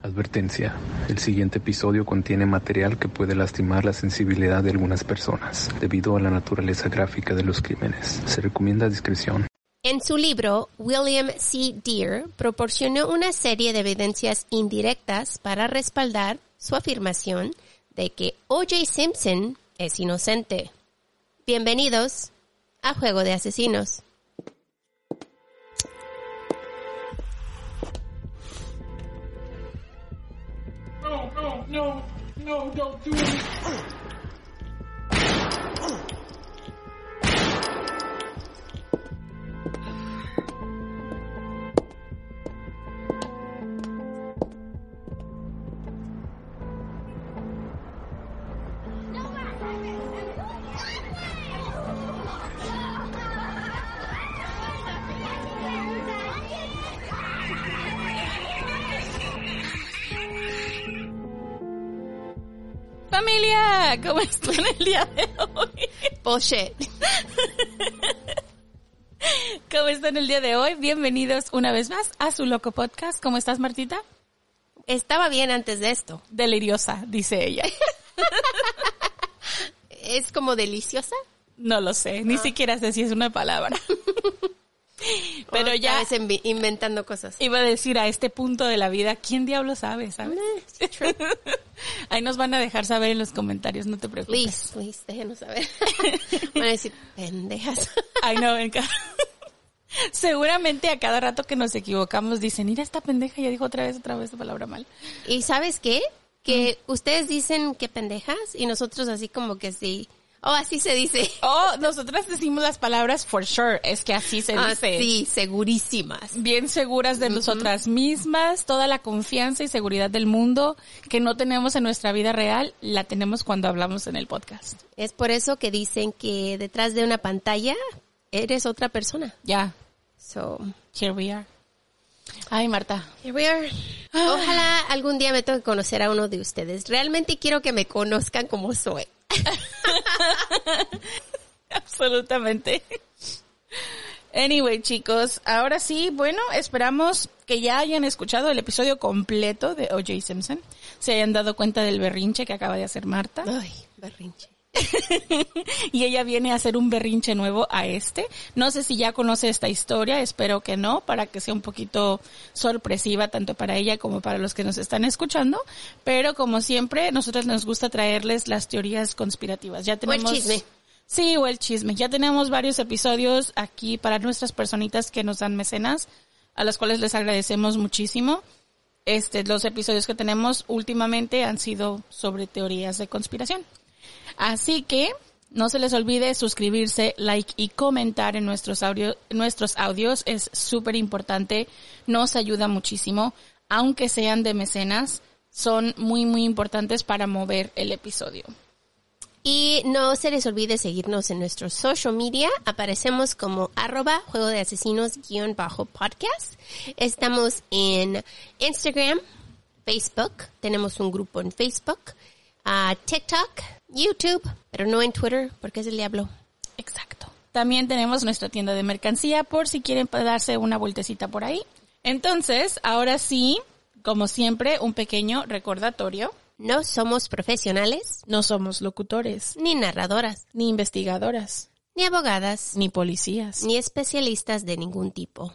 Advertencia. El siguiente episodio contiene material que puede lastimar la sensibilidad de algunas personas debido a la naturaleza gráfica de los crímenes. Se recomienda discreción. En su libro, William C. Deere proporcionó una serie de evidencias indirectas para respaldar su afirmación de que O.J. Simpson es inocente. Bienvenidos a Juego de Asesinos. No, no, don't do it. Familia, ¿cómo están el día de hoy? Bullshit. ¿Cómo están el día de hoy? Bienvenidos una vez más a su loco podcast. ¿Cómo estás, Martita? Estaba bien antes de esto. Deliriosa, dice ella. ¿Es como deliciosa? No lo sé, ni siquiera sé si es una palabra. Pero ya inventando cosas. iba a decir a este punto de la vida, ¿quién diablo sabe, sabes? Ahí nos van a dejar saber en los comentarios, no te preocupes. Please, please, déjenos saber. Van a decir, pendejas. Ay, no, en ca- Seguramente a cada rato que nos equivocamos dicen, mira esta pendeja, ya dijo otra vez, otra vez la palabra mal. ¿Y sabes qué? Que ustedes dicen que pendejas y nosotros así como que sí. Oh, así se dice. Oh, nosotras decimos las palabras for sure, es que así se Ah, dice. sí, segurísimas. Bien seguras de nosotras mismas, toda la confianza y seguridad del mundo que no tenemos en nuestra vida real, la tenemos cuando hablamos en el podcast. Es por eso que dicen que detrás de una pantalla eres otra persona. Ya, So, here we are. Ay, Marta. here we are. Ojalá algún día me toque conocer a uno de ustedes. Realmente quiero que me conozcan como soy. Absolutamente. Anyway, chicos, ahora sí, bueno, esperamos que ya hayan escuchado el episodio completo de O.J. Simpson, se hayan dado cuenta del berrinche que acaba de hacer Marta. Ay, berrinche. y ella viene a hacer un berrinche nuevo a este. No sé si ya conoce esta historia, espero que no, para que sea un poquito sorpresiva tanto para ella como para los que nos están escuchando. Pero como siempre, nosotros nos gusta traerles las teorías conspirativas. Ya el tenemos chisme. Sí, o el chisme. Ya tenemos varios episodios aquí para nuestras personitas que nos dan mecenas, a las cuales les agradecemos muchísimo. Este, los episodios que tenemos últimamente han sido sobre teorías de conspiración. Así que no se les olvide suscribirse, like y comentar en nuestros audio, nuestros audios. Es súper importante. Nos ayuda muchísimo. Aunque sean de mecenas, son muy, muy importantes para mover el episodio. Y no se les olvide seguirnos en nuestros social media. Aparecemos como arroba juego de asesinos guion bajo podcast. Estamos en Instagram, Facebook. Tenemos un grupo en Facebook, ah, TikTok, YouTube, pero no en Twitter porque es el diablo. Exacto. También tenemos nuestra tienda de mercancía por si quieren darse una vueltecita por ahí. Entonces, ahora sí, como siempre, un pequeño recordatorio. No somos profesionales, No somos locutores, ni narradoras, ni investigadoras, ni abogadas, ni policías. ni especialistas de ningún tipo.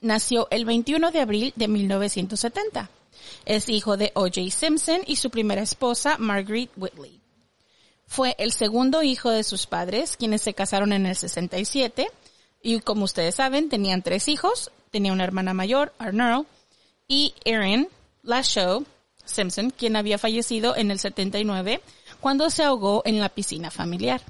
nació el 21 de abril de 1970. Es hijo de O.J. Simpson y su primera esposa, Margaret Whitley. Fue el segundo hijo de sus padres, quienes se casaron en el 67, y como ustedes saben, tenían tres hijos. Tenía una hermana mayor, Arnell, y Erin Lashow Simpson, quien había fallecido en el 79 cuando se ahogó en la piscina familiar.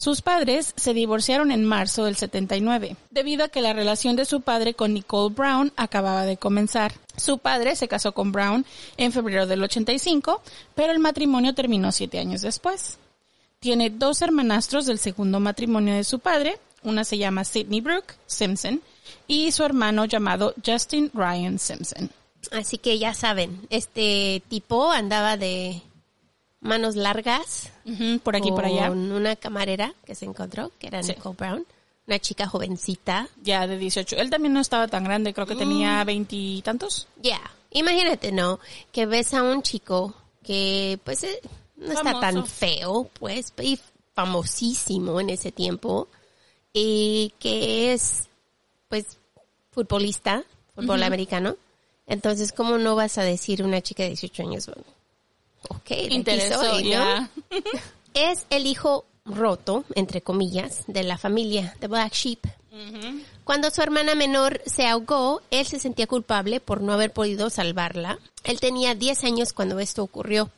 Sus padres se divorciaron en marzo del 79, debido a que la relación de su padre con Nicole Brown acababa de comenzar. Su padre se casó con Brown en febrero del 85, pero el matrimonio terminó siete años después. Tiene dos hermanastros del segundo matrimonio de su padre, una se llama Sidney Brooke Simpson y su hermano llamado Justin Ryan Simpson. Así que ya saben, este tipo andaba de manos largas. Por aquí, por allá. Con una camarera que se encontró, que era Sí. Nicole Brown. Una chica jovencita. Ya de 18. Él también no estaba tan grande, creo que tenía veintitantos. Ya. Imagínate, ¿no? Que ves a un chico que, pues, eh, no está tan feo, pues, y famosísimo en ese tiempo. Y que es, pues, futbolista, fútbol americano. Entonces, ¿cómo no vas a decir una chica de 18 años? Bueno, ok, Interesó, ¿no? es el hijo roto, entre comillas, de la familia, de Black Sheep. Cuando su hermana menor se ahogó, él se sentía culpable por no haber podido salvarla. Él tenía 10 años cuando esto ocurrió.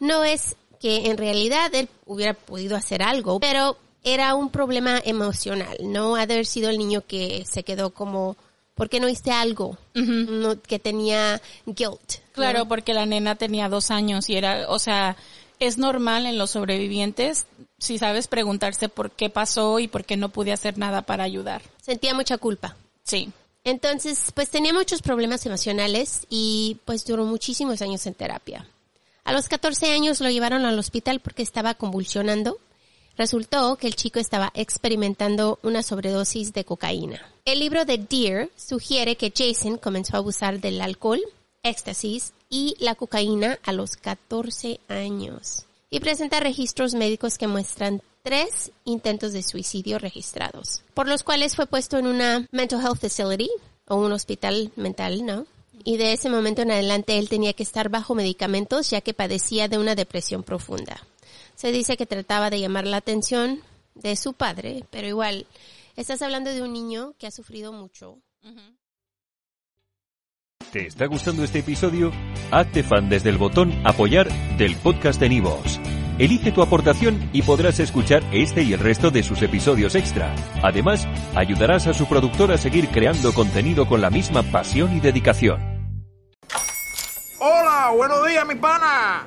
No es que en realidad él hubiera podido hacer algo, pero era un problema emocional, no ha de haber sido el niño que se quedó como, ¿por qué no hice algo? No, que tenía guilt. Claro, ¿no? porque la nena tenía dos años y era, o sea, es normal en los sobrevivientes, si sabes, preguntarse por qué pasó y por qué no pude hacer nada para ayudar. Sentía mucha culpa. Sí. Entonces, pues tenía muchos problemas emocionales y pues duró muchísimos años en terapia. A los 14 años lo llevaron al hospital porque estaba convulsionando. Resultó que el chico estaba experimentando una sobredosis de cocaína. El libro de Dear sugiere que Jason comenzó a abusar del alcohol, éxtasis y la cocaína a los 14 años. Y presenta registros médicos que muestran tres intentos de suicidio registrados, por los cuales fue puesto en una mental health facility o un hospital mental, ¿no? Y de ese momento en adelante él tenía que estar bajo medicamentos ya que padecía de una depresión profunda. Se dice que trataba de llamar la atención de su padre, pero igual, estás hablando de un niño que ha sufrido mucho. ¿Te está gustando este episodio? Hazte fan desde el botón Apoyar del podcast de Nivos. Elige tu aportación y podrás escuchar este y el resto de sus episodios extra. Además, ayudarás a su productor a seguir creando contenido con la misma pasión y dedicación. Hola, buenos días, mi pana.